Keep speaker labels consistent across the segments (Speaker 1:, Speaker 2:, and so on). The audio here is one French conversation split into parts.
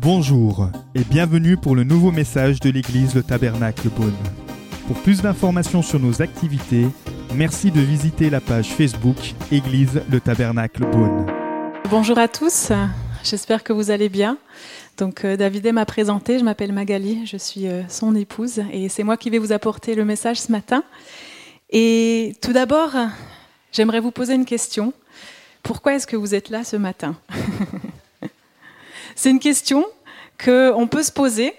Speaker 1: Bonjour et bienvenue pour le nouveau message de l'église Le Tabernacle Beaune. Pour plus d'informations sur nos activités, merci de visiter la page Facebook Église Le Tabernacle Beaune.
Speaker 2: Bonjour à tous, j'espère que vous allez bien. Donc euh, David m'a présenté, je m'appelle Magali, je suis euh, son épouse et c'est moi qui vais vous apporter le message ce matin. Et tout d'abord, j'aimerais vous poser une question. Pourquoi est-ce que vous êtes là ce matin C'est une question qu'on peut se poser.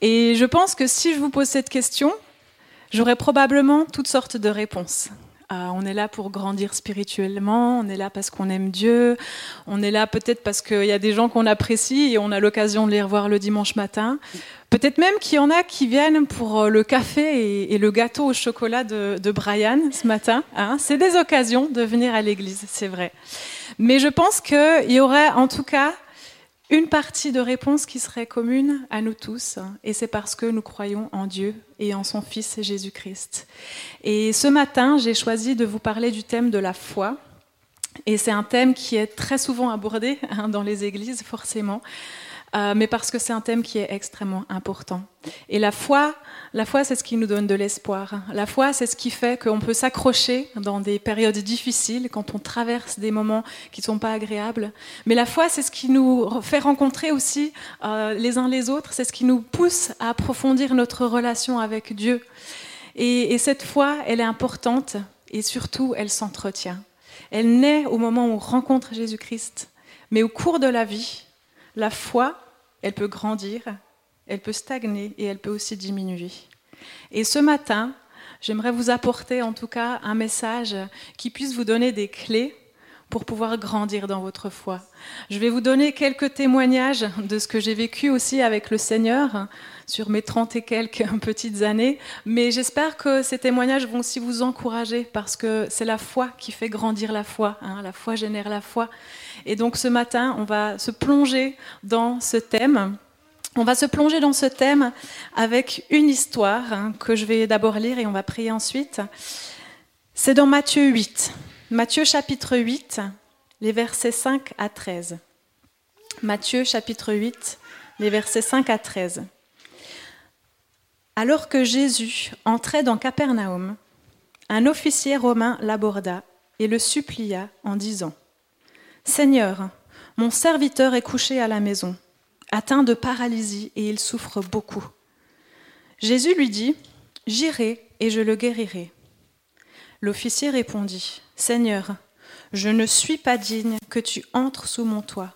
Speaker 2: Et je pense que si je vous pose cette question, j'aurai probablement toutes sortes de réponses. Euh, on est là pour grandir spirituellement, on est là parce qu'on aime Dieu, on est là peut-être parce qu'il y a des gens qu'on apprécie et on a l'occasion de les revoir le dimanche matin. Peut-être même qu'il y en a qui viennent pour euh, le café et, le gâteau au chocolat de, Brian ce matin. Hein. C'est des occasions de venir à l'église, c'est vrai. Mais je pense qu'il y aurait en tout cas une partie de réponse qui serait commune à nous tous, et c'est parce que nous croyons en Dieu et en son Fils Jésus-Christ. Et ce matin, j'ai choisi de vous parler du thème de la foi, et c'est un thème qui est très souvent abordé hein, dans les églises, forcément, euh, mais parce que c'est un thème qui est extrêmement important. Et la foi, la foi, c'est ce qui nous donne de l'espoir. La foi, c'est ce qui fait qu'on peut s'accrocher dans des périodes difficiles, quand on traverse des moments qui ne sont pas agréables. Mais la foi, c'est ce qui nous fait rencontrer aussi euh, les uns les autres, c'est ce qui nous pousse à approfondir notre relation avec Dieu. Et, et cette foi, elle est importante et surtout, elle s'entretient. Elle naît au moment où on rencontre Jésus-Christ, mais au cours de la vie, la foi, elle peut grandir, elle peut stagner et elle peut aussi diminuer. Et ce matin, j'aimerais vous apporter en tout cas un message qui puisse vous donner des clés pour pouvoir grandir dans votre foi. Je vais vous donner quelques témoignages de ce que j'ai vécu aussi avec le Seigneur sur mes trente et quelques petites années, mais j'espère que ces témoignages vont aussi vous encourager parce que c'est la foi qui fait grandir la foi. Hein. La foi génère la foi. Et donc ce matin, on va se plonger dans ce thème. On va se plonger dans ce thème avec une histoire hein, que je vais d'abord lire et on va prier ensuite. C'est dans Matthieu 8. Matthieu chapitre 8, les versets 5 à 13. Matthieu chapitre 8, les versets 5 à 13. Alors que Jésus entrait dans Capernaum, un officier romain l'aborda et le supplia en disant Seigneur, mon serviteur est couché à la maison, atteint de paralysie, et il souffre beaucoup. Jésus lui dit, J'irai et je le guérirai. L'officier répondit, Seigneur, je ne suis pas digne que tu entres sous mon toit,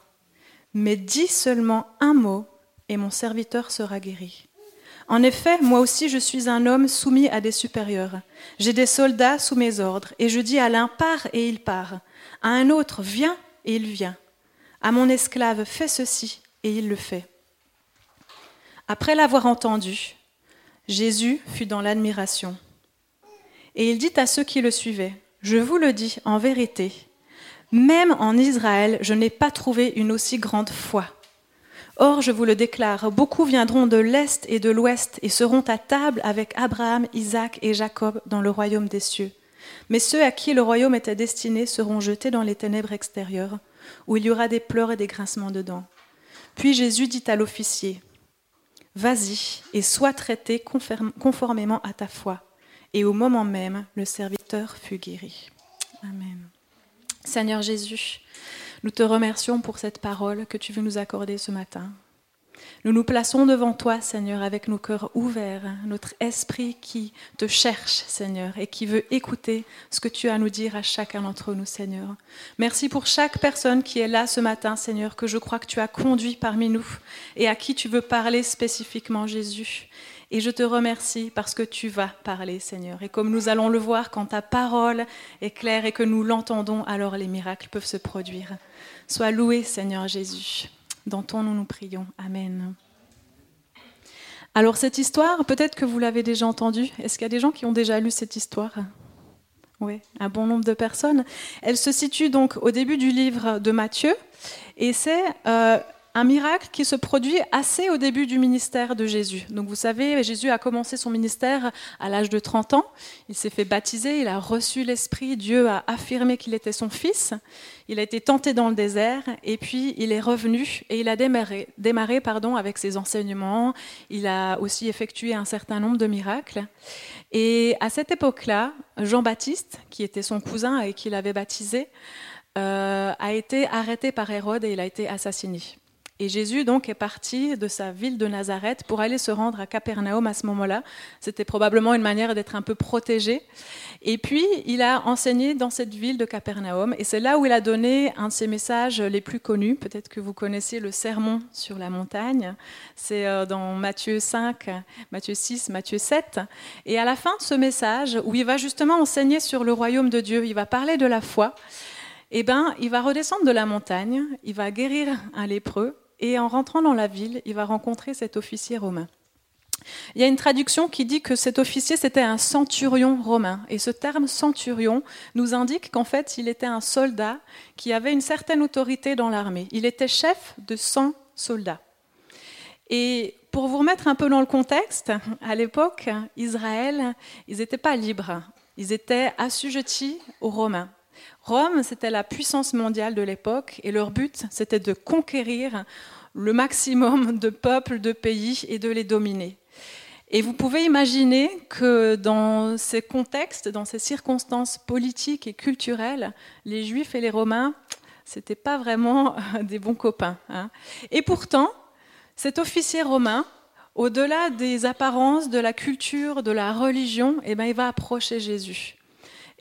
Speaker 2: mais dis seulement un mot et mon serviteur sera guéri. En effet, moi aussi je suis un homme soumis à des supérieurs. J'ai des soldats sous mes ordres, et je dis à l'un pars et il part, à un autre viens et il vient. À mon esclave, fais ceci, et il le fait. Après l'avoir entendu, Jésus fut dans l'admiration. Et il dit à ceux qui le suivaient, Je vous le dis en vérité, même en Israël, je n'ai pas trouvé une aussi grande foi. Or, je vous le déclare, beaucoup viendront de l'Est et de l'Ouest et seront à table avec Abraham, Isaac et Jacob dans le royaume des cieux. Mais ceux à qui le royaume était destiné seront jetés dans les ténèbres extérieures, où il y aura des pleurs et des grincements de dents. Puis Jésus dit à l'officier, Vas-y et sois traité conformément à ta foi. Et au moment même, le serviteur fut guéri. Amen. Seigneur Jésus, nous te remercions pour cette parole que tu veux nous accorder ce matin. Nous nous plaçons devant toi, Seigneur, avec nos cœurs ouverts, notre esprit qui te cherche, Seigneur, et qui veut écouter ce que tu as à nous dire à chacun d'entre nous, Seigneur. Merci pour chaque personne qui est là ce matin, Seigneur, que je crois que tu as conduit parmi nous et à qui tu veux parler spécifiquement, Jésus. Et je te remercie parce que tu vas parler, Seigneur. Et comme nous allons le voir, quand ta parole est claire et que nous l'entendons, alors les miracles peuvent se produire. Sois loué, Seigneur Jésus. Dans ton nom nous prions. Amen. Alors cette histoire, peut-être que vous l'avez déjà entendue. Est-ce qu'il y a des gens qui ont déjà lu cette histoire? Oui, un bon nombre de personnes. Elle se situe donc au début du livre de Matthieu et c'est euh, un miracle qui se produit assez au début du ministère de Jésus. Donc vous savez, Jésus a commencé son ministère à l'âge de 30 ans. Il s'est fait baptiser, il a reçu l'Esprit, Dieu a affirmé qu'il était son fils. Il a été tenté dans le désert et puis il est revenu et il a démarré, démarré pardon, avec ses enseignements. Il a aussi effectué un certain nombre de miracles. Et à cette époque-là, Jean-Baptiste, qui était son cousin et qui l'avait baptisé, euh, a été arrêté par Hérode et il a été assassiné. Et Jésus donc est parti de sa ville de Nazareth pour aller se rendre à Capernaum à ce moment-là. C'était probablement une manière d'être un peu protégé. Et puis il a enseigné dans cette ville de Capernaum et c'est là où il a donné un de ses messages les plus connus. Peut-être que vous connaissez le sermon sur la montagne. C'est euh, dans Matthieu 5, Matthieu 6, Matthieu 7. Et à la fin de ce message où il va justement enseigner sur le royaume de Dieu, il va parler de la foi. Eh ben, il va redescendre de la montagne, il va guérir un lépreux, et en rentrant dans la ville, il va rencontrer cet officier romain. Il y a une traduction qui dit que cet officier, c'était un centurion romain. Et ce terme centurion nous indique qu'en fait, il était un soldat qui avait une certaine autorité dans l'armée. Il était chef de 100 soldats. Et pour vous remettre un peu dans le contexte, à l'époque, Israël, ils n'étaient pas libres. Ils étaient assujettis aux Romains. Rome, c'était la puissance mondiale de l'époque et leur but, c'était de conquérir le maximum de peuples, de pays et de les dominer. Et vous pouvez imaginer que dans ces contextes, dans ces circonstances politiques et culturelles, les Juifs et les Romains, c'était pas vraiment des bons copains. Hein. Et pourtant, cet officier romain, au-delà des apparences, de la culture, de la religion, eh ben, il va approcher Jésus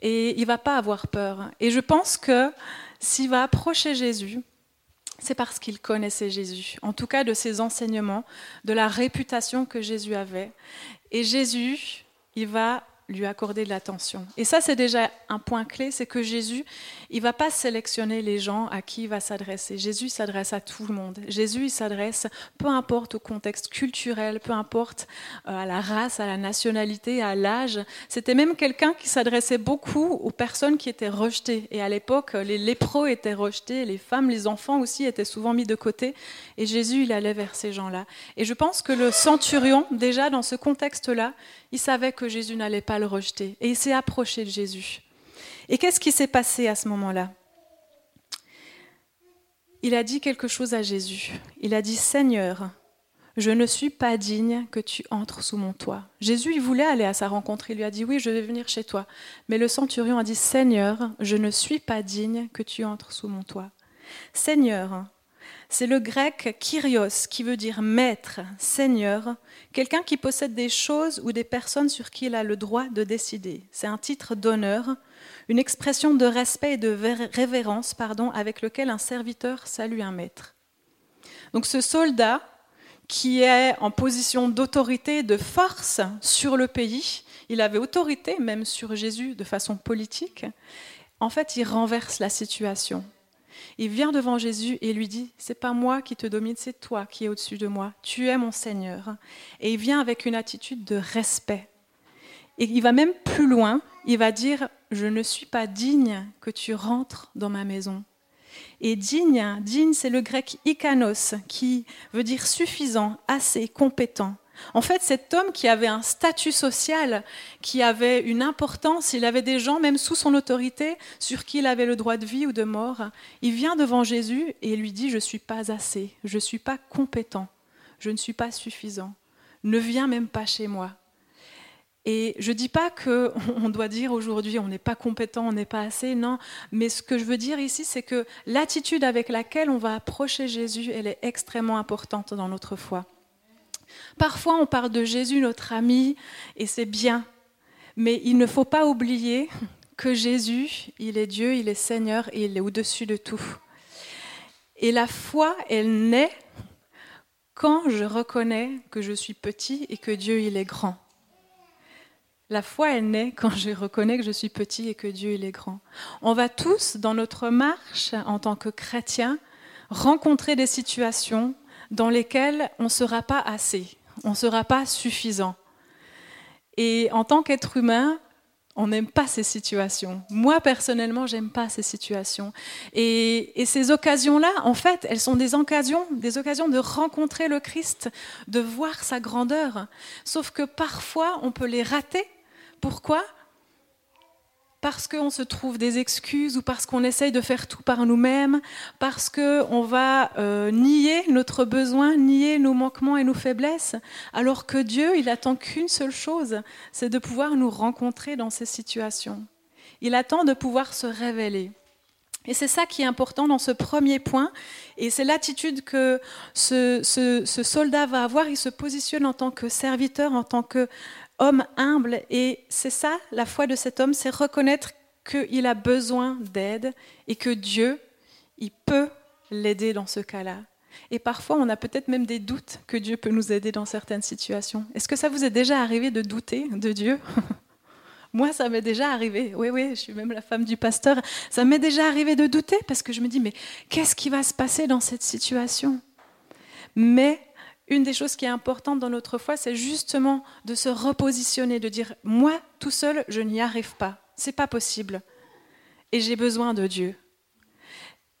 Speaker 2: et il va pas avoir peur. Et je pense que s'il va approcher Jésus, c'est parce qu'il connaissait Jésus, en tout cas de ses enseignements, de la réputation que Jésus avait. Et Jésus, il va lui accorder de l'attention. Et ça, c'est déjà un point clé, c'est que Jésus, il va pas sélectionner les gens à qui il va s'adresser. Jésus s'adresse à tout le monde. Jésus, s'adresse, peu importe au contexte culturel, peu importe euh, à la race, à la nationalité, à l'âge. C'était même quelqu'un qui s'adressait beaucoup aux personnes qui étaient rejetées. Et à l'époque, les lépreux étaient rejetés, les femmes, les enfants aussi étaient souvent mis de côté. Et Jésus, il allait vers ces gens-là. Et je pense que le centurion, déjà dans ce contexte-là, il savait que Jésus n'allait pas le rejeter. Et il s'est approché de Jésus. Et qu'est-ce qui s'est passé à ce moment-là? Il a dit quelque chose à Jésus. Il a dit, Seigneur, je ne suis pas digne que tu entres sous mon toit. Jésus, il voulait aller à sa rencontre. Il lui a dit, oui, je vais venir chez toi. Mais le centurion a dit, Seigneur, je ne suis pas digne que tu entres sous mon toit. Seigneur, c'est le grec kyrios qui veut dire maître, seigneur, quelqu'un qui possède des choses ou des personnes sur qui il a le droit de décider. C'est un titre d'honneur, une expression de respect et de révérence pardon, avec lequel un serviteur salue un maître. Donc ce soldat qui est en position d'autorité, de force sur le pays, il avait autorité même sur Jésus de façon politique, en fait il renverse la situation. Il vient devant Jésus et lui dit C'est pas moi qui te domine, c'est toi qui es au-dessus de moi. Tu es mon Seigneur. Et il vient avec une attitude de respect. Et il va même plus loin. Il va dire Je ne suis pas digne que tu rentres dans ma maison. Et digne, digne, c'est le grec ikanos, qui veut dire suffisant, assez, compétent. En fait, cet homme qui avait un statut social, qui avait une importance, il avait des gens même sous son autorité sur qui il avait le droit de vie ou de mort, il vient devant Jésus et lui dit, je ne suis pas assez, je ne suis pas compétent, je ne suis pas suffisant, ne viens même pas chez moi. Et je ne dis pas qu'on doit dire aujourd'hui on n'est pas compétent, on n'est pas assez, non, mais ce que je veux dire ici, c'est que l'attitude avec laquelle on va approcher Jésus, elle est extrêmement importante dans notre foi. Parfois, on parle de Jésus, notre ami, et c'est bien. Mais il ne faut pas oublier que Jésus, il est Dieu, il est Seigneur il est au-dessus de tout. Et la foi, elle naît quand je reconnais que je suis petit et que Dieu, il est grand. La foi, elle naît quand je reconnais que je suis petit et que Dieu, est grand. On va tous, dans notre marche en tant que chrétiens, rencontrer des situations dans lesquelles on ne sera pas assez on ne sera pas suffisant. Et en tant qu'être humain, On n'aime pas ces situations. Moi, personnellement, j'aime pas ces situations. Et, ces occasions-là, en fait, elles sont des occasions, des occasions de rencontrer le Christ, de voir sa grandeur. Sauf que parfois, on peut les rater. Pourquoi? Parce qu'on se trouve des excuses ou parce qu'on essaye de faire tout par nous-mêmes, parce qu'on va euh, nier notre besoin, nier nos manquements et nos faiblesses, alors que Dieu, il attend qu'une seule chose, c'est de pouvoir nous rencontrer dans ces situations. Il attend de pouvoir se révéler. Et c'est ça qui est important dans ce premier point, et c'est l'attitude que ce, ce, soldat va avoir. Il se positionne en tant que serviteur, en tant que homme humble. Et c'est ça, la foi de cet homme, c'est reconnaître qu'il a besoin d'aide et que Dieu, il peut l'aider dans ce cas-là. Et parfois, on a peut-être même des doutes que Dieu peut nous aider dans certaines situations. Est-ce que ça vous est déjà arrivé de douter de Dieu? Moi, ça m'est déjà arrivé. Oui, oui, je suis même la femme du pasteur. Ça m'est déjà arrivé de douter parce que je me dis, mais qu'est-ce qui va se passer dans cette situation? Mais une des choses qui est importante dans notre foi, c'est justement de se repositionner, de dire moi tout seul, je n'y arrive pas, c'est pas possible, et j'ai besoin de Dieu.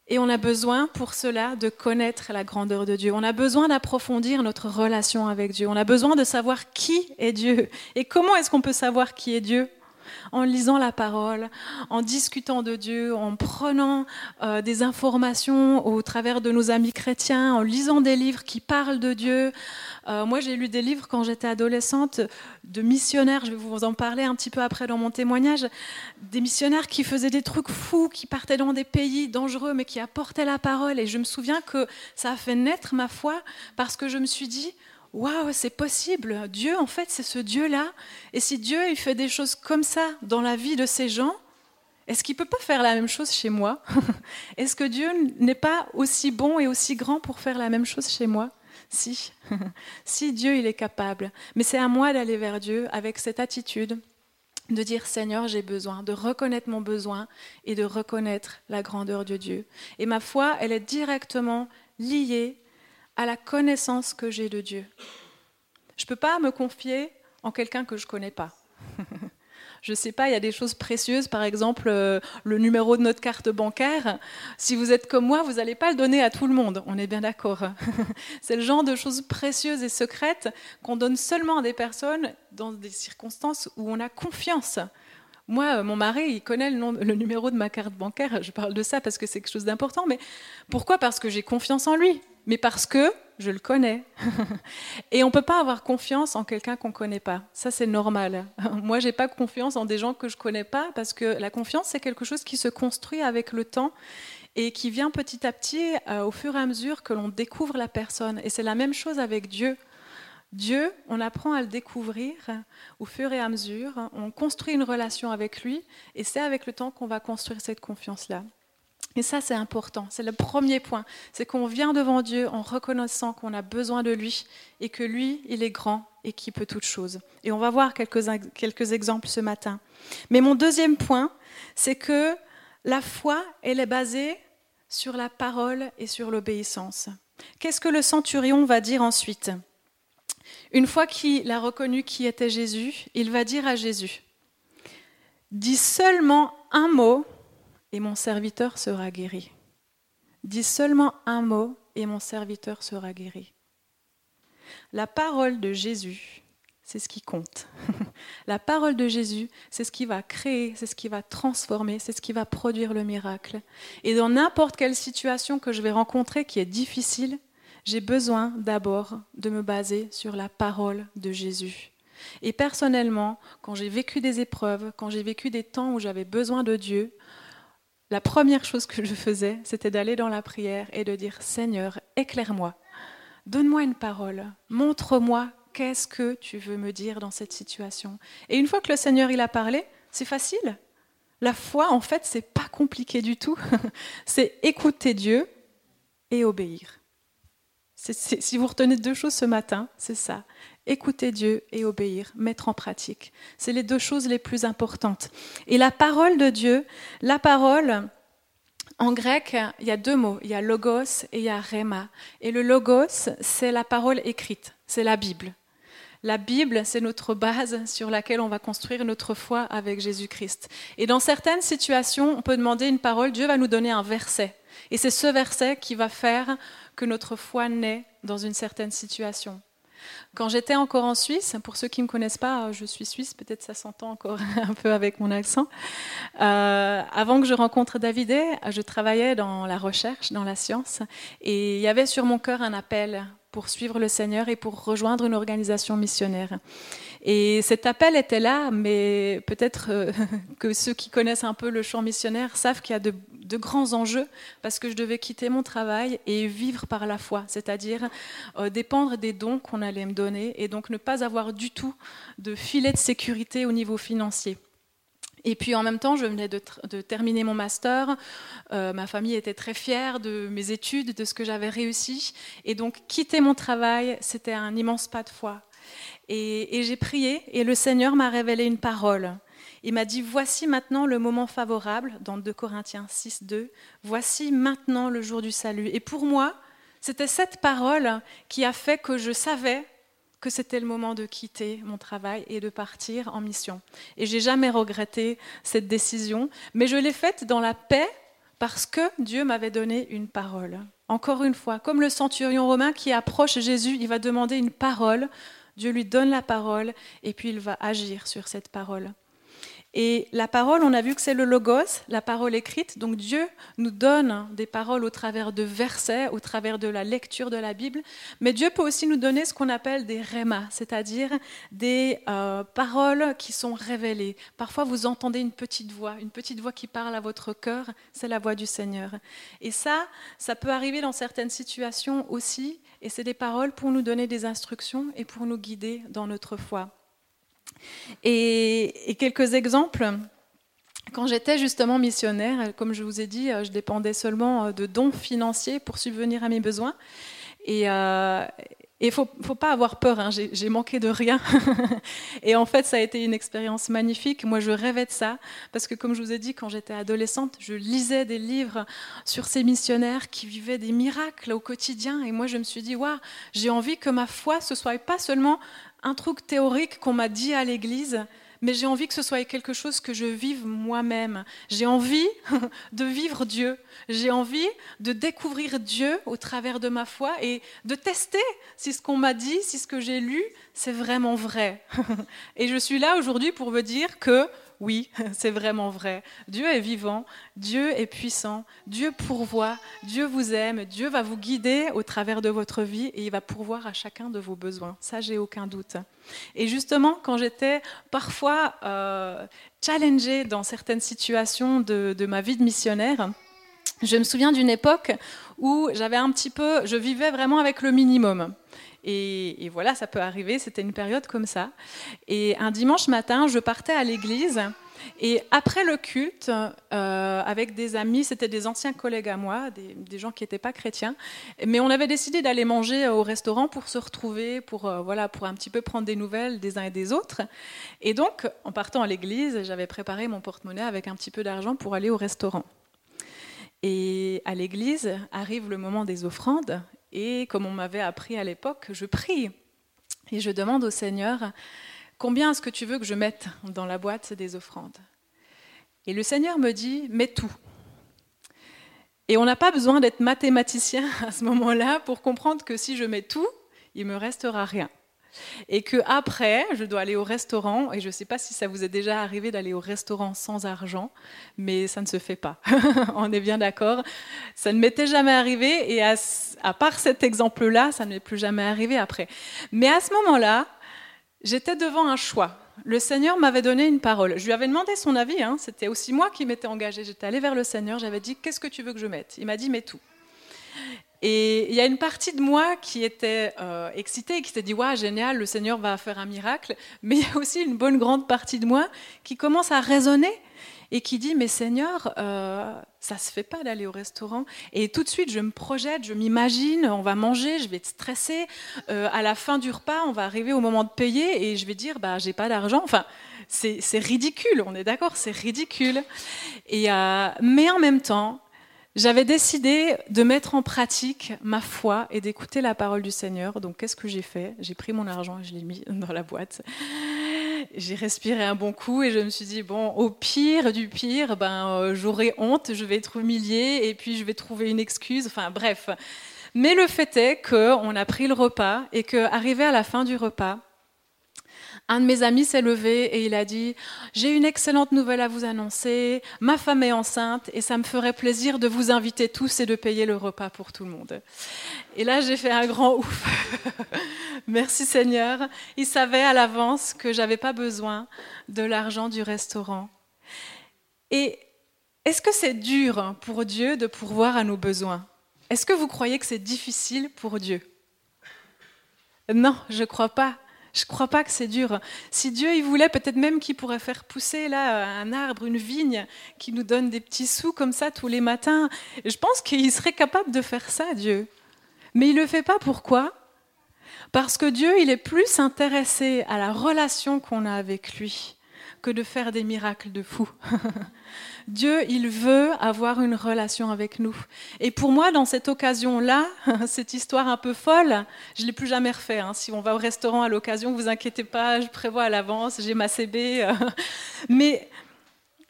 Speaker 2: Et on a besoin pour cela de connaître la grandeur de Dieu. On a besoin d'approfondir notre relation avec Dieu. On a besoin de savoir qui est Dieu. Et comment est-ce qu'on peut savoir qui est Dieu? En lisant la parole, en discutant de Dieu, en prenant euh, des informations au travers de nos amis chrétiens, en lisant des livres qui parlent de Dieu. Euh, moi, j'ai lu des livres quand j'étais adolescente de missionnaires, je vais vous en parler un petit peu après dans mon témoignage, des missionnaires qui faisaient des trucs fous, qui partaient dans des pays dangereux, mais qui apportaient la parole. Et je me souviens que ça a fait naître ma foi parce que je me suis dit, waouh, c'est possible. Dieu, en fait, c'est ce Dieu-là. Et si Dieu, il fait des choses comme ça dans la vie de ces gens, est-ce qu'il ne peut pas faire la même chose chez moi? Est-ce que Dieu n'est pas aussi bon et aussi grand pour faire la même chose chez moi? Si. si Dieu, il est capable. Mais c'est à moi d'aller vers Dieu avec cette attitude de dire Seigneur, j'ai besoin, de reconnaître mon besoin et de reconnaître la grandeur de Dieu. Et ma foi, elle est directement liée à la connaissance que j'ai de Dieu. Je ne peux pas me confier en quelqu'un que je ne connais pas. je ne sais pas, il y a des choses précieuses, par exemple euh, le numéro de notre carte bancaire. Si vous êtes comme moi, vous n'allez pas le donner à tout le monde, on est bien d'accord. C'est le genre de choses précieuses et secrètes qu'on donne seulement à des personnes dans des circonstances où on a confiance. Moi, euh, mon mari, il connaît le, le, numéro de ma carte bancaire. Je parle de ça parce que c'est quelque chose d'important. Mais pourquoi? Parce que j'ai confiance en lui mais parce que je le connais. et on ne peut pas avoir confiance en quelqu'un qu'on ne connaît pas. Ça, c'est normal. Moi, je n'ai pas confiance en des gens que je ne connais pas parce que la confiance, c'est quelque chose qui se construit avec le temps et qui vient petit à petit euh, au fur et à mesure que l'on découvre la personne. Et c'est la même chose avec Dieu. Dieu, on apprend à le découvrir au fur et à mesure, on construit une relation avec lui, et c'est avec le temps qu'on va construire cette confiance-là. Et ça, c'est important. C'est le premier point. C'est qu'on vient devant Dieu en reconnaissant qu'on a besoin de lui et que lui, il est grand et qui peut toutes choses. Et on va voir quelques, quelques exemples ce matin. Mais mon deuxième point, c'est que la foi, elle est basée sur la parole et sur l'obéissance. Qu'est-ce que le centurion va dire ensuite? Une fois qu'il a reconnu qui était Jésus, il va dire à Jésus, dis seulement un mot et mon serviteur sera guéri. Dis seulement un mot et mon serviteur sera guéri. La parole de Jésus, c'est ce qui compte. La parole de Jésus, c'est ce qui va créer, c'est ce qui va transformer, c'est ce qui va produire le miracle. Et dans n'importe quelle situation que je vais rencontrer qui est difficile, j'ai besoin d'abord de me baser sur la parole de Jésus. Et personnellement, quand j'ai vécu des épreuves, quand j'ai vécu des temps où j'avais besoin de Dieu, la première chose que je faisais, c'était d'aller dans la prière et de dire Seigneur, éclaire-moi, donne-moi une parole, montre-moi qu'est-ce que tu veux me dire dans cette situation. Et une fois que le Seigneur il a parlé, c'est facile. La foi, en fait, c'est pas compliqué du tout. c'est écouter Dieu et obéir. si vous retenez deux choses ce matin, c'est ça écouter Dieu et obéir, mettre en pratique. C'est les deux choses les plus importantes. Et la parole de Dieu, la parole, en grec, il y a deux mots, il y a logos et il y a rema. Et le logos, c'est la parole écrite, c'est la Bible. La Bible, c'est notre base sur laquelle on va construire notre foi avec Jésus-Christ. Et dans certaines situations, on peut demander une parole, Dieu va nous donner un verset. Et c'est ce verset qui va faire que notre foi naît dans une certaine situation. Quand j'étais encore en Suisse, pour ceux qui ne me connaissent pas, je suis suisse, peut-être ça s'entend encore un peu avec mon accent. Euh, avant que je rencontre Davidé, je travaillais dans la recherche, dans la science, et il y avait sur mon cœur un appel pour suivre le Seigneur et pour rejoindre une organisation missionnaire. Et cet appel était là, mais peut-être euh, que ceux qui connaissent un peu le champ missionnaire savent qu'il y a de, grands enjeux parce que je devais quitter mon travail et vivre par la foi, c'est-à-dire euh, dépendre des dons qu'on allait me donner et donc ne pas avoir du tout de filet de sécurité au niveau financier. Et puis en même temps, je venais de, terminer mon master. Euh, ma famille était très fière de mes études, de ce que j'avais réussi. Et donc quitter mon travail, c'était un immense pas de foi. Et, j'ai prié et le Seigneur m'a révélé une parole. Il m'a dit, voici maintenant le moment favorable, dans 2 Corinthiens 6, 2, voici maintenant le jour du salut. Et pour moi, c'était cette parole qui a fait que je savais que c'était le moment de quitter mon travail et de partir en mission. Et j'ai jamais regretté cette décision, mais je l'ai faite dans la paix parce que Dieu m'avait donné une parole. Encore une fois, comme le centurion romain qui approche Jésus, il va demander une parole, Dieu lui donne la parole et puis il va agir sur cette parole. Et la parole, on a vu que c'est le logos, la parole écrite. Donc Dieu nous donne des paroles au travers de versets, au travers de la lecture de la Bible. Mais Dieu peut aussi nous donner ce qu'on appelle des rémas, c'est-à-dire des euh, paroles qui sont révélées. Parfois, vous entendez une petite voix, une petite voix qui parle à votre cœur, c'est la voix du Seigneur. Et ça, ça peut arriver dans certaines situations aussi. Et c'est des paroles pour nous donner des instructions et pour nous guider dans notre foi. Et, quelques exemples. Quand j'étais justement missionnaire, comme je vous ai dit, je dépendais seulement de dons financiers pour subvenir à mes besoins. Et il euh, ne faut, pas avoir peur, hein, j'ai manqué de rien. et en fait, ça a été une expérience magnifique. Moi, je rêvais de ça, parce que comme je vous ai dit, quand j'étais adolescente, je lisais des livres sur ces missionnaires qui vivaient des miracles au quotidien. Et moi, je me suis dit, waouh, j'ai envie que ma foi, ce soit pas seulement un truc théorique qu'on m'a dit à l'église, mais j'ai envie que ce soit quelque chose que je vive moi-même. J'ai envie de vivre Dieu. J'ai envie de découvrir Dieu au travers de ma foi et de tester si ce qu'on m'a dit, si ce que j'ai lu, c'est vraiment vrai. Et je suis là aujourd'hui pour vous dire que oui, c'est vraiment vrai. Dieu est vivant, Dieu est puissant, Dieu pourvoit, Dieu vous aime, Dieu va vous guider au travers de votre vie et il va pourvoir à chacun de vos besoins. Ça, j'ai aucun doute. Et justement, quand j'étais parfois euh, challengée dans certaines situations de, de ma vie de missionnaire, je me souviens d'une époque où j'avais un petit peu, je vivais vraiment avec le minimum. Et, voilà, ça peut arriver, c'était une période comme ça. Et un dimanche matin, je partais à l'église. Et après le culte, euh, avec des amis, c'était des anciens collègues à moi, des, gens qui n'étaient pas chrétiens, mais on avait décidé d'aller manger au restaurant pour se retrouver, pour, euh, voilà, pour un petit peu prendre des nouvelles des uns et des autres. Et donc, en partant à l'église, j'avais préparé mon porte-monnaie avec un petit peu d'argent pour aller au restaurant. Et à l'église arrive le moment des offrandes, et comme on m'avait appris à l'époque, je prie et je demande au Seigneur, combien est-ce que tu veux que je mette dans la boîte des offrandes? Et le Seigneur me dit, mets tout. Et on n'a pas besoin d'être mathématicien à ce moment-là pour comprendre que si je mets tout, il me restera rien. Et que après, je dois aller au restaurant, et je ne sais pas si ça vous est déjà arrivé d'aller au restaurant sans argent, mais ça ne se fait pas. On est bien d'accord. Ça ne m'était jamais arrivé, et à, part cet exemple-là, ça ne m'est plus jamais arrivé après. Mais à ce moment-là, j'étais devant un choix. Le Seigneur m'avait donné une parole. Je lui avais demandé son avis, hein. c'était aussi moi qui m'étais engagée. J'étais allée vers le Seigneur, j'avais dit Qu'est-ce que tu veux que je mette? Il m'a dit Mets tout. Et il y a une partie de moi qui était euh, excitée qui s'est dit Waouh, génial, le Seigneur va faire un miracle. Mais il y a aussi une bonne grande partie de moi qui commence à raisonner et qui dit Mais Seigneur, euh, ça se fait pas d'aller au restaurant. Et tout de suite, je me projette, je m'imagine on va manger, je vais être stressée. Euh, à la fin du repas, on va arriver au moment de payer et je vais dire Bah, j'ai pas d'argent. Enfin, c'est ridicule, on est d'accord, c'est ridicule. Et, mais en même temps, j'avais décidé de mettre en pratique ma foi et d'écouter la parole du Seigneur. Donc, qu'est-ce que j'ai fait? J'ai pris mon argent et je l'ai mis dans la boîte. J'ai respiré un bon coup et je me suis dit bon, au pire du pire, ben euh, j'aurai honte, je vais être humiliée et puis je vais trouver une excuse. Enfin, bref. Mais le fait est qu'on a pris le repas et qu'arrivé à la fin du repas, un de mes amis s'est levé et il a dit J'ai une excellente nouvelle à vous annoncer. Ma femme est enceinte et ça me ferait plaisir de vous inviter tous et de payer le repas pour tout le monde. Et là, j'ai fait un grand ouf. Merci Seigneur. Il savait à l'avance que j'avais pas besoin de l'argent du restaurant. Et est-ce que c'est dur pour Dieu de pourvoir à nos besoins? Est-ce que vous croyez que c'est difficile pour Dieu? Non, je ne crois pas. Je ne crois pas que c'est dur. Si Dieu il voulait, peut-être même qu'il pourrait faire pousser là un arbre, une vigne, qui nous donne des petits sous comme ça tous les matins. Je pense qu'il serait capable de faire ça, Dieu. Mais il ne le fait pas. Pourquoi? Parce que Dieu, il est plus intéressé à la relation qu'on a avec lui que de faire des miracles de fou. Dieu, il veut avoir une relation avec nous. Et pour moi, dans cette occasion-là, cette histoire un peu folle, je ne l'ai plus jamais refait. Hein. Si on va au restaurant à l'occasion, vous inquiétez pas, je prévois à l'avance, j'ai ma CB. Mais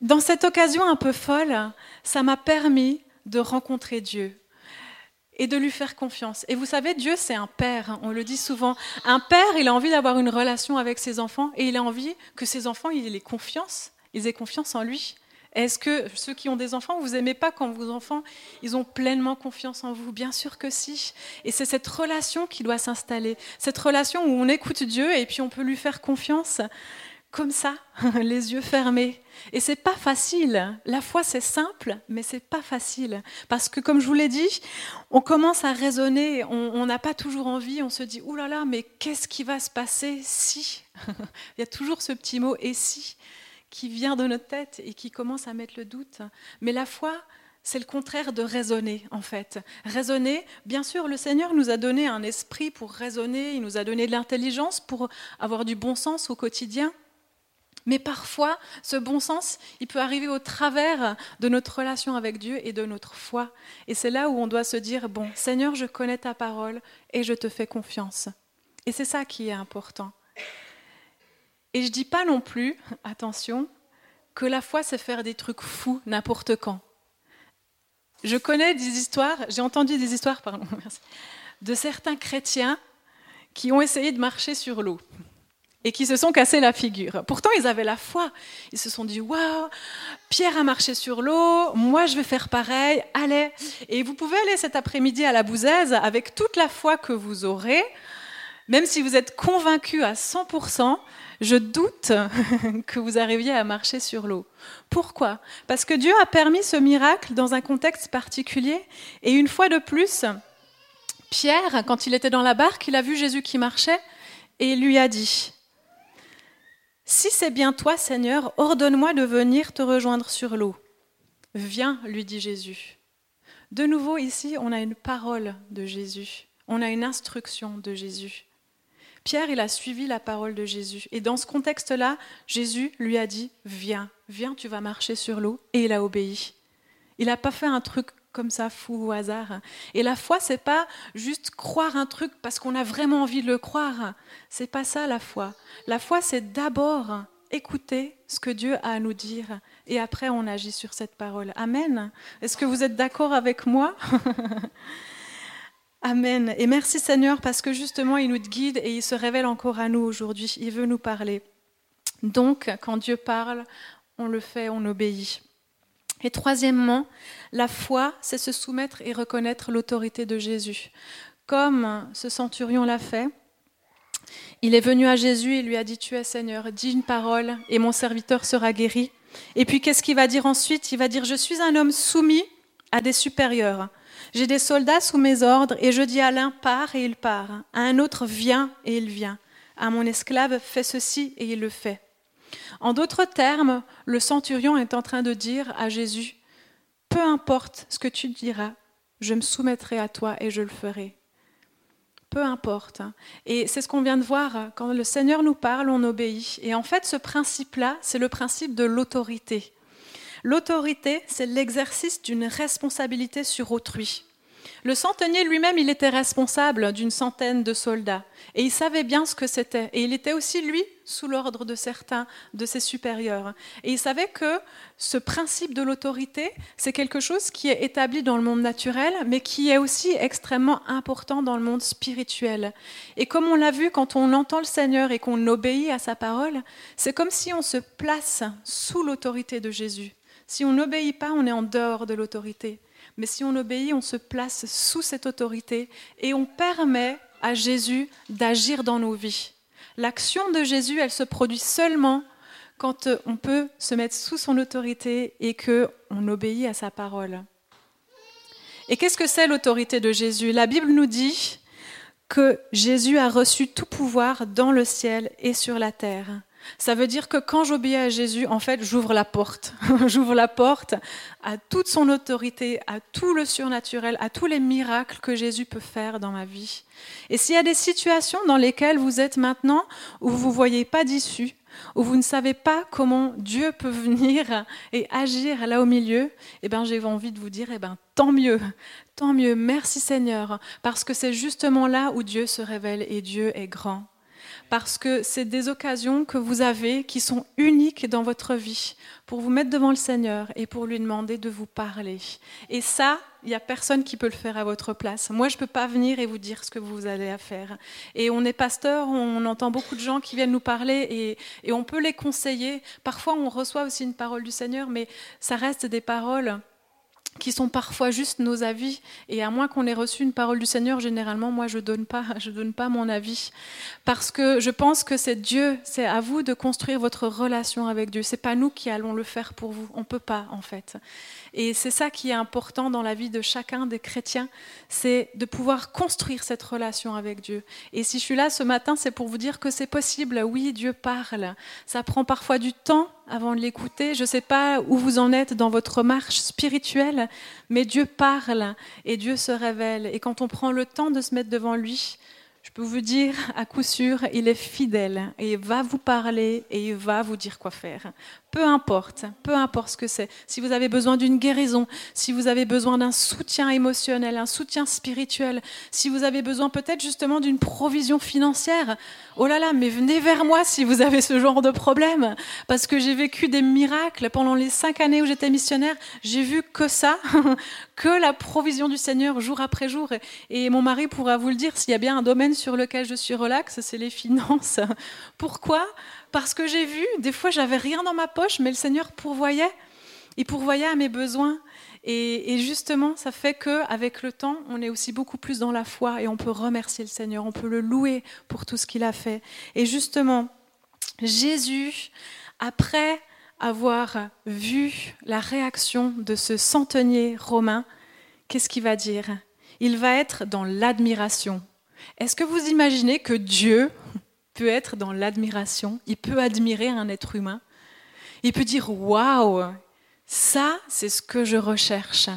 Speaker 2: dans cette occasion un peu folle, ça m'a permis de rencontrer Dieu et de lui faire confiance. Et vous savez, Dieu, c'est un père, hein. on le dit souvent. Un père, il a envie d'avoir une relation avec ses enfants et il a envie que ses enfants, ils aient confiance, ils aient confiance en lui. Est-ce que ceux qui ont des enfants, vous aimez pas quand vos enfants, ils ont pleinement confiance en vous? Bien sûr que si. Et c'est cette relation qui doit s'installer, cette relation où on écoute Dieu et puis on peut lui faire confiance comme ça, les yeux fermés. Et c'est pas facile. La foi c'est simple, mais c'est pas facile parce que comme je vous l'ai dit, on commence à raisonner, on n'a pas toujours envie, on se dit oulala, là là, mais qu'est-ce qui va se passer si Il y a toujours ce petit mot et si qui vient de notre tête et qui commence à mettre le doute. Mais la foi, c'est le contraire de raisonner, en fait. Raisonner, bien sûr, le Seigneur nous a donné un esprit pour raisonner, il nous a donné de l'intelligence pour avoir du bon sens au quotidien. Mais parfois, ce bon sens, il peut arriver au travers de notre relation avec Dieu et de notre foi. Et c'est là où on doit se dire, bon, Seigneur, je connais ta parole et je te fais confiance. Et c'est ça qui est important. Et je ne dis pas non plus, attention, que la foi, c'est faire des trucs fous n'importe quand. Je connais des histoires, j'ai entendu des histoires, pardon, de certains chrétiens qui ont essayé de marcher sur l'eau et qui se sont cassés la figure. Pourtant, ils avaient la foi. Ils se sont dit Waouh, Pierre a marché sur l'eau, moi je vais faire pareil, allez. Et vous pouvez aller cet après-midi à la Bouzaise avec toute la foi que vous aurez, même si vous êtes convaincu à 100%, je doute que vous arriviez à marcher sur l'eau. Pourquoi? Parce que Dieu a permis ce miracle dans un contexte particulier. Et une fois de plus, Pierre, quand il était dans la barque, il a vu Jésus qui marchait et il lui a dit, Si c'est bien toi, Seigneur, ordonne-moi de venir te rejoindre sur l'eau. Viens, lui dit Jésus. De nouveau, ici, on a une parole de Jésus, on a une instruction de Jésus. Pierre, il a suivi la parole de Jésus. Et dans ce contexte-là, Jésus lui a dit, viens, viens, tu vas marcher sur l'eau. Et il a obéi. Il n'a pas fait un truc comme ça, fou au hasard. Et la foi, c'est pas juste croire un truc parce qu'on a vraiment envie de le croire. C'est pas ça la foi. La foi, c'est d'abord écouter ce que Dieu a à nous dire et après on agit sur cette parole. Amen. Est-ce que vous êtes d'accord avec moi? Amen. Et merci Seigneur parce que justement, il nous guide et il se révèle encore à nous aujourd'hui. Il veut nous parler. Donc, quand Dieu parle, on le fait, on obéit. Et troisièmement, la foi, c'est se soumettre et reconnaître l'autorité de Jésus. Comme ce centurion l'a fait, il est venu à Jésus et lui a dit, tu es Seigneur, dis une parole et mon serviteur sera guéri. Et puis qu'est-ce qu'il va dire ensuite? Il va dire, je suis un homme soumis à des supérieurs. J'ai des soldats sous mes ordres, et je dis à l'un pars et il part, à un autre viens et il vient, à mon esclave fais ceci et il le fait. En d'autres termes, le centurion est en train de dire à Jésus, peu importe ce que tu diras, je me soumettrai à toi et je le ferai. Peu importe. Et c'est ce qu'on vient de voir. Quand le Seigneur nous parle, on obéit. Et en fait, ce principe-là, c'est le principe de l'autorité. L'autorité, c'est l'exercice d'une responsabilité sur autrui. Le centenier lui-même, il était responsable d'une centaine de soldats et il savait bien ce que c'était. Et il était aussi, lui, sous l'ordre de certains de ses supérieurs. Et il savait que ce principe de l'autorité, c'est quelque chose qui est établi dans le monde naturel, mais qui est aussi extrêmement important dans le monde spirituel. Et comme on l'a vu, quand on entend le Seigneur et qu'on obéit à sa parole, c'est comme si on se place sous l'autorité de Jésus. Si on n'obéit pas, on est en dehors de l'autorité. Mais si on obéit, on se place sous cette autorité et on permet à Jésus d'agir dans nos vies. L'action de Jésus, elle se produit seulement quand on peut se mettre sous son autorité et qu'on obéit à sa parole. Et qu'est-ce que c'est l'autorité de Jésus? La Bible nous dit que Jésus a reçu tout pouvoir dans le ciel et sur la terre. Ça veut dire que quand j'obéis à Jésus, en fait, j'ouvre la porte. j'ouvre la porte à toute son autorité, à tout le surnaturel, à tous les miracles que Jésus peut faire dans ma vie. Et s'il y a des situations dans lesquelles vous êtes maintenant où vous ne voyez pas d'issue, où vous ne savez pas comment Dieu peut venir et agir là au milieu, eh ben, j'ai envie de vous dire, eh ben, tant mieux, tant mieux, merci Seigneur, parce que c'est justement là où Dieu se révèle et Dieu est grand parce que c'est des occasions que vous avez qui sont uniques dans votre vie pour vous mettre devant le Seigneur et pour lui demander de vous parler. Et ça, il n'y a personne qui peut le faire à votre place. Moi, je ne peux pas venir et vous dire ce que vous allez à faire. Et on est pasteur, on entend beaucoup de gens qui viennent nous parler et, et on peut les conseiller. Parfois, on reçoit aussi une parole du Seigneur, mais ça reste des paroles qui sont parfois juste nos avis. Et à moins qu'on ait reçu une parole du Seigneur, généralement, moi, je donne pas, donne pas mon avis, parce que je pense que c'est Dieu, c'est à vous de construire votre relation avec Dieu. C'est pas nous qui allons le faire pour vous. On peut pas, en fait. Et c'est ça qui est important dans la vie de chacun des chrétiens, c'est de pouvoir construire cette relation avec Dieu. Et si je suis là ce matin, c'est pour vous dire que c'est possible. Oui, Dieu parle. Ça prend parfois du temps avant de l'écouter. Je ne sais pas où vous en êtes dans votre marche spirituelle, mais Dieu parle et Dieu se révèle. Et quand on prend le temps de se mettre devant lui, je peux vous dire à coup sûr, il est fidèle et il va vous parler et il va vous dire quoi faire. Peu importe, peu importe ce que c'est. Si vous avez besoin d'une guérison, si vous avez besoin d'un soutien émotionnel, un soutien spirituel, si vous avez besoin peut-être justement d'une provision financière, oh là là, mais venez vers moi si vous avez ce genre de problème. Parce que j'ai vécu des miracles pendant les cinq années où j'étais missionnaire. J'ai vu que ça, que la provision du Seigneur jour après jour. Et mon mari pourra vous le dire, s'il y a bien un domaine sur lequel je suis relaxe, c'est les finances. Pourquoi? Parce que j'ai vu, des fois j'avais rien dans ma poche, mais le Seigneur pourvoyait. Il pourvoyait à mes besoins. Et, justement, ça fait qu'avec le temps, on est aussi beaucoup plus dans la foi et on peut remercier le Seigneur, on peut le louer pour tout ce qu'il a fait. Et justement, Jésus, après avoir vu la réaction de ce centenier romain, qu'est-ce qu'il va dire? Il va être dans l'admiration. Est-ce que vous imaginez que Dieu, peut être dans l'admiration, il peut admirer un être humain, il peut dire waouh, ça c'est ce que je recherche.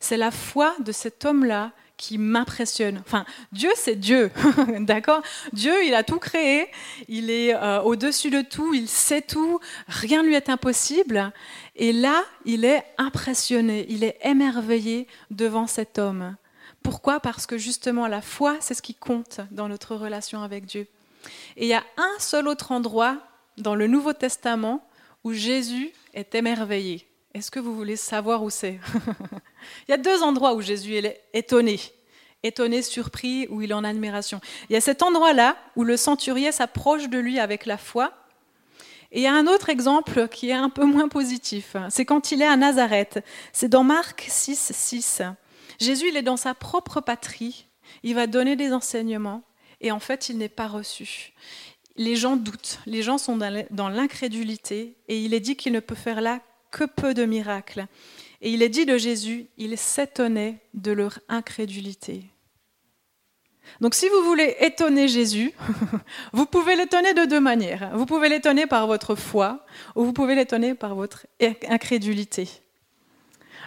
Speaker 2: C'est la foi de cet homme-là qui m'impressionne. Enfin, Dieu, c'est Dieu, d'accord? Dieu, il a tout créé, il est euh, au-dessus de tout, il sait tout, rien lui est impossible. Et là, il est impressionné, il est émerveillé devant cet homme. Pourquoi? Parce que justement, la foi, c'est ce qui compte dans notre relation avec Dieu. Et il y a un seul autre endroit dans le Nouveau Testament où Jésus est émerveillé. Est-ce que vous voulez savoir où c'est Il y a deux endroits où Jésus est étonné. Étonné, surpris, où il est en admiration. Il y a cet endroit-là où le centurier s'approche de lui avec la foi. Et il y a un autre exemple qui est un peu moins positif. C'est quand il est à Nazareth. C'est dans Marc 6, 6. Jésus, il est dans sa propre patrie. Il va donner des enseignements et en fait, il n'est pas reçu. Les gens doutent, les gens sont dans l'incrédulité, et il est dit qu'il ne peut faire là que peu de miracles. Et il est dit de Jésus, il s'étonnait de leur incrédulité. Donc si vous voulez étonner Jésus, vous pouvez l'étonner de deux manières. Vous pouvez l'étonner par votre foi ou vous pouvez l'étonner par votre incrédulité.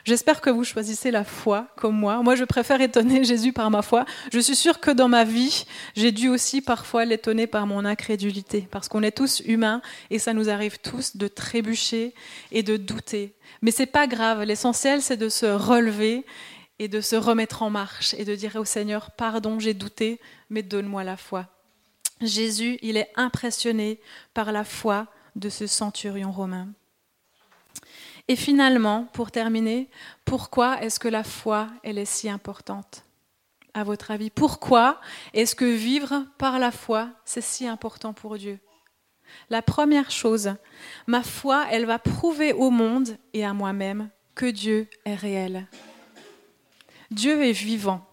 Speaker 2: J'espère que vous choisissez la foi comme moi. Moi, je préfère étonner Jésus par ma foi. Je suis sûre que dans ma vie, j'ai dû aussi parfois l'étonner par mon incrédulité, parce qu'on est tous humains et ça nous arrive tous de trébucher et de douter. Mais c'est pas grave. L'essentiel, c'est de se relever et de se remettre en marche et de dire au Seigneur, pardon, j'ai douté, mais donne-moi la foi. Jésus, il est impressionné par la foi de ce centurion romain. Et finalement, pour terminer, pourquoi est-ce que la foi, elle est si importante À votre avis, pourquoi est-ce que vivre par la foi, c'est si important pour Dieu? La première chose, ma foi, elle va prouver au monde et à moi-même que Dieu est réel. Dieu est vivant,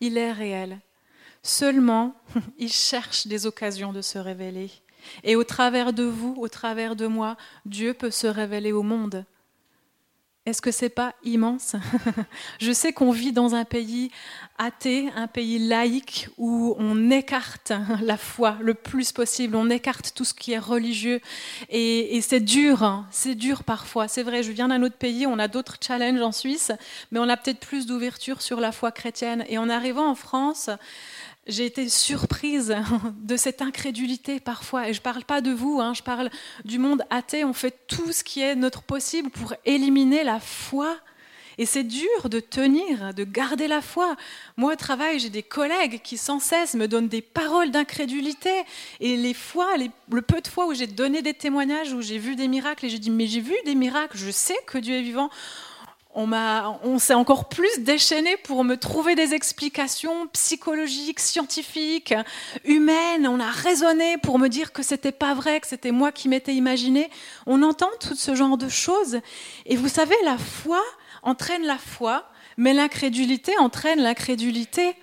Speaker 2: il est réel. Seulement, il cherche des occasions de se révéler. Et au travers de vous, au travers de moi, Dieu peut se révéler au monde. Est-ce que c'est pas immense? Je sais qu'on vit dans un pays athée, un pays laïque où on écarte la foi le plus possible, on écarte tout ce qui est religieux et, c'est dur, hein. c'est dur parfois. C'est vrai, je viens d'un autre pays, on a d'autres challenges en Suisse, mais on a peut-être plus d'ouverture sur la foi chrétienne. Et en arrivant en France, j'ai été surprise de cette incrédulité parfois. Et je ne parle pas de vous, hein, je parle du monde athée. On fait tout ce qui est notre possible pour éliminer la foi. Et c'est dur de tenir, de garder la foi. Moi, au travail, j'ai des collègues qui sans cesse me donnent des paroles d'incrédulité. Et les fois, le peu de fois où j'ai donné des témoignages, où j'ai vu des miracles, et j'ai dit, mais j'ai vu des miracles, je sais que Dieu est vivant on, on s'est encore plus déchaîné pour me trouver des explications psychologiques, scientifiques, humaines. On a raisonné pour me dire que c'était pas vrai, que c'était moi qui m'étais imaginé. On entend tout ce genre de choses. Et vous savez, la foi entraîne la foi, mais l'incrédulité entraîne l'incrédulité.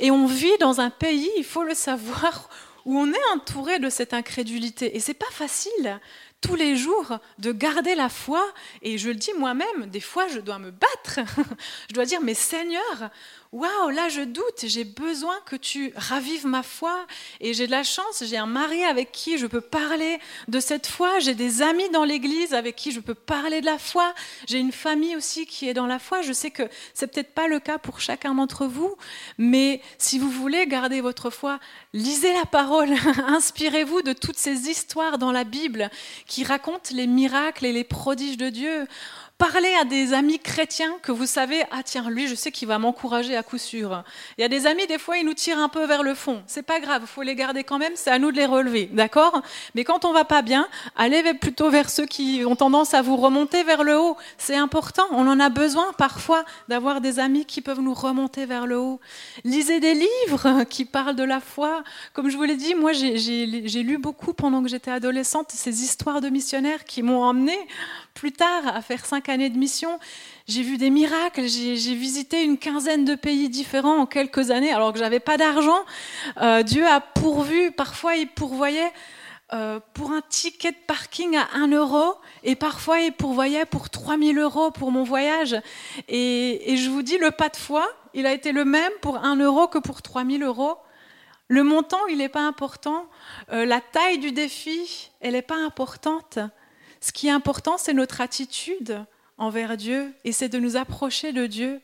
Speaker 2: Et on vit dans un pays, il faut le savoir, où on est entouré de cette incrédulité. Et c'est pas facile tous les jours de garder la foi. Et je le dis moi-même, des fois je dois me battre. je dois dire, mais Seigneur, waouh, là je doute, j'ai besoin que tu ravives ma foi. Et j'ai de la chance, j'ai un mari avec qui je peux parler de cette foi, j'ai des amis dans l'église avec qui je peux parler de la foi, j'ai une famille aussi qui est dans la foi. Je sais que c'est peut-être pas le cas pour chacun d'entre vous, mais si vous voulez garder votre foi, lisez la parole, inspirez-vous de toutes ces histoires dans la Bible qui racontent les miracles et les prodiges de Dieu. Parlez à des amis chrétiens que vous savez, ah tiens, lui, je sais qu'il va m'encourager à coup sûr. Il y a des amis, des fois, ils nous tirent un peu vers le fond. C'est pas grave, il faut les garder quand même, c'est à nous de les relever, d'accord? Mais quand on va pas bien, allez plutôt vers ceux qui ont tendance à vous remonter vers le haut. C'est important, on en a besoin parfois d'avoir des amis qui peuvent nous remonter vers le haut. Lisez des livres qui parlent de la foi. Comme je vous l'ai dit, moi, j'ai lu beaucoup pendant que j'étais adolescente ces histoires de missionnaires qui m'ont emmené plus tard à faire cinq année de mission, j'ai vu des miracles, j'ai visité une quinzaine de pays différents en quelques années, alors que j'avais pas d'argent. Euh, Dieu a pourvu, parfois il pourvoyait euh, pour un ticket de parking à 1 euro, et parfois il pourvoyait pour 3000 euros pour mon voyage. Et, je vous dis, le pas de foi, il a été le même pour 1 euro que pour 3000 euros. Le montant, il n'est pas important. Euh, la taille du défi, elle n'est pas importante. Ce qui est important, c'est notre attitude envers Dieu et c'est de nous approcher de Dieu.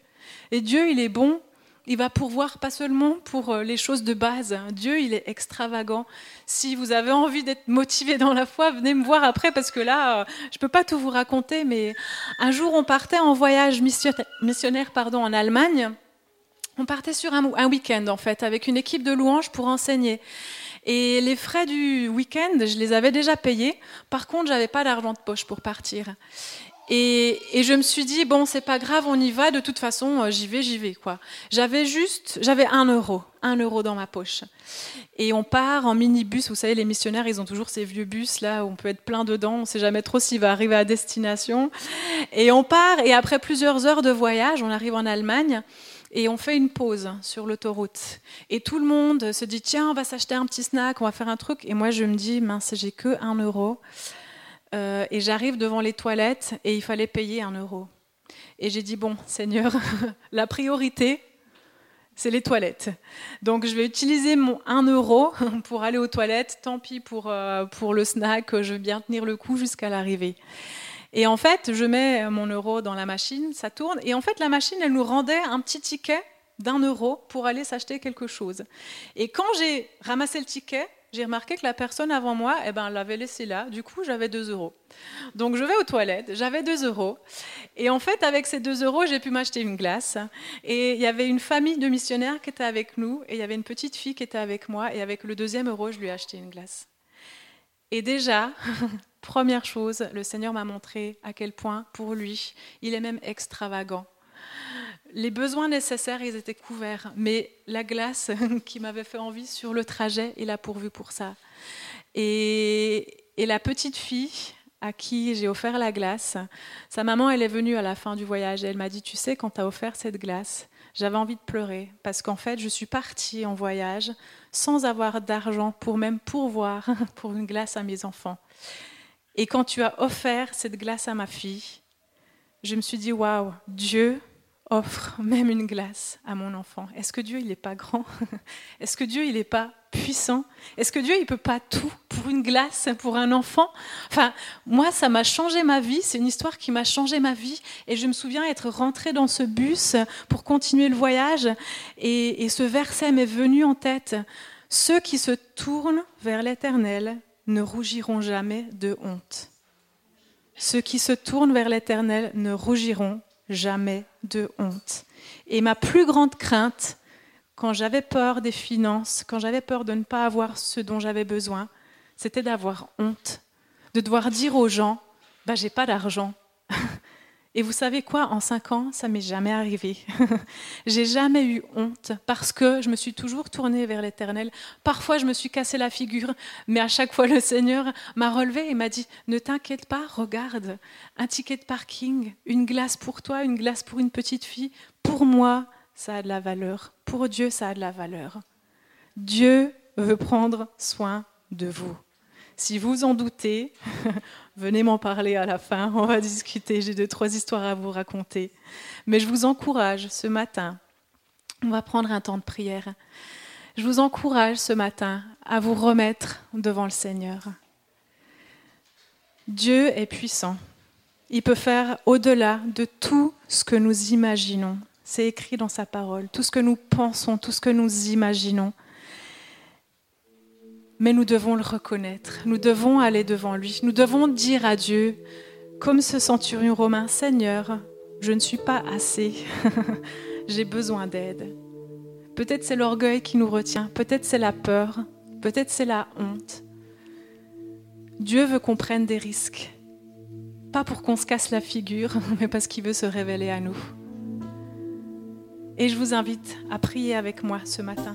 Speaker 2: Et Dieu, il est bon. Il va pourvoir pas seulement pour euh, les choses de base. Dieu, il est extravagant. Si vous avez envie d'être motivé dans la foi, venez me voir après parce que là, euh, je peux pas tout vous raconter. Mais un jour, on partait en voyage missionnaire pardon, en Allemagne. On partait sur un week-end en fait avec une équipe de louanges pour enseigner. Et les frais du week-end, je les avais déjà payés. Par contre, j'avais pas d'argent de poche pour partir. Et, je me suis dit, bon, c'est pas grave, on y va, de toute façon, euh, j'y vais, j'y vais, quoi. J'avais juste, j'avais un euro, un euro dans ma poche. Et on part en minibus, vous savez, les missionnaires, ils ont toujours ces vieux bus, là, où on peut être plein dedans, on sait jamais trop s'il va arriver à destination. Et on part, et après plusieurs heures de voyage, on arrive en Allemagne, et on fait une pause sur l'autoroute. Et tout le monde se dit, tiens, on va s'acheter un petit snack, on va faire un truc. Et moi, je me dis, mince, j'ai que un euro. Euh, et j'arrive devant les toilettes et il fallait payer un euro. Et j'ai dit, bon, Seigneur, la priorité, c'est les toilettes. Donc je vais utiliser mon 1 euro pour aller aux toilettes. Tant pis pour, euh, pour le snack, je vais bien tenir le coup jusqu'à l'arrivée. Et en fait, je mets mon euro dans la machine, ça tourne, et en fait, la machine, elle nous rendait un petit ticket d'un euro pour aller s'acheter quelque chose. Et quand j'ai ramassé le ticket, j'ai remarqué que la personne avant moi, eh ben, l'avait laissé là. Du coup, j'avais 2 euros. Donc, je vais aux toilettes, j'avais 2 euros. Et en fait, avec ces 2 euros, j'ai pu m'acheter une glace. Et il y avait une famille de missionnaires qui était avec nous. Et il y avait une petite fille qui était avec moi. Et avec le deuxième euro, je lui ai acheté une glace. Et déjà, première chose, le Seigneur m'a montré à quel point, pour lui, il est même extravagant les besoins nécessaires, ils étaient couverts, mais la glace qui m'avait fait envie sur le trajet, il a pourvu pour ça. Et, la petite fille à qui j'ai offert la glace, sa maman, elle est venue à la fin du voyage et elle m'a dit, tu sais, quand tu as offert cette glace, j'avais envie de pleurer parce qu'en fait, je suis partie en voyage sans avoir d'argent pour même pourvoir pour une glace à mes enfants. Et quand tu as offert cette glace à ma fille, je me suis dit, waouh, Dieu, offre même une glace à mon enfant. Est-ce que Dieu, il n'est pas grand? Est-ce que Dieu, il n'est pas puissant? Est-ce que Dieu, il peut pas tout pour une glace, pour un enfant? Enfin, moi, ça m'a changé ma vie. C'est une histoire qui m'a changé ma vie. Et je me souviens être rentrée dans ce bus pour continuer le voyage. Et, et ce verset m'est venu en tête. Ceux qui se tournent vers l'Éternel ne rougiront jamais de honte. Ceux qui se tournent vers l'Éternel ne rougiront jamais de honte. Et ma plus grande crainte, quand j'avais peur des finances, quand j'avais peur de ne pas avoir ce dont j'avais besoin, c'était d'avoir honte, de devoir dire aux gens, bah j'ai pas d'argent. Et vous savez quoi En cinq ans, ça m'est jamais arrivé. j'ai jamais eu honte parce que je me suis toujours tournée vers l'Éternel. Parfois, je me suis cassé la figure, mais à chaque fois, le Seigneur m'a relevé et m'a dit Ne t'inquiète pas, regarde, un ticket de parking, une glace pour toi, une glace pour une petite fille. Pour moi, ça a de la valeur. Pour Dieu, ça a de la valeur. Dieu veut prendre soin de vous. Si vous en doutez, venez m'en parler à la fin, on va discuter, j'ai deux, trois histoires à vous raconter. Mais je vous encourage ce matin, on va prendre un temps de prière. Je vous encourage ce matin à vous remettre devant le Seigneur. Dieu est puissant. Il peut faire au-delà de tout ce que nous imaginons. C'est écrit dans sa parole. Tout ce que nous pensons, tout ce que nous imaginons mais nous devons le reconnaître, nous devons aller devant lui, nous devons dire à Dieu, comme ce centurion romain, Seigneur, je ne suis pas assez, j'ai besoin d'aide. Peut-être c'est l'orgueil qui nous retient, peut-être c'est la peur, peut-être c'est la honte. Dieu veut qu'on prenne des risques, pas pour qu'on se casse la figure, mais parce qu'il veut se révéler à nous. Et je vous invite à prier avec moi ce matin.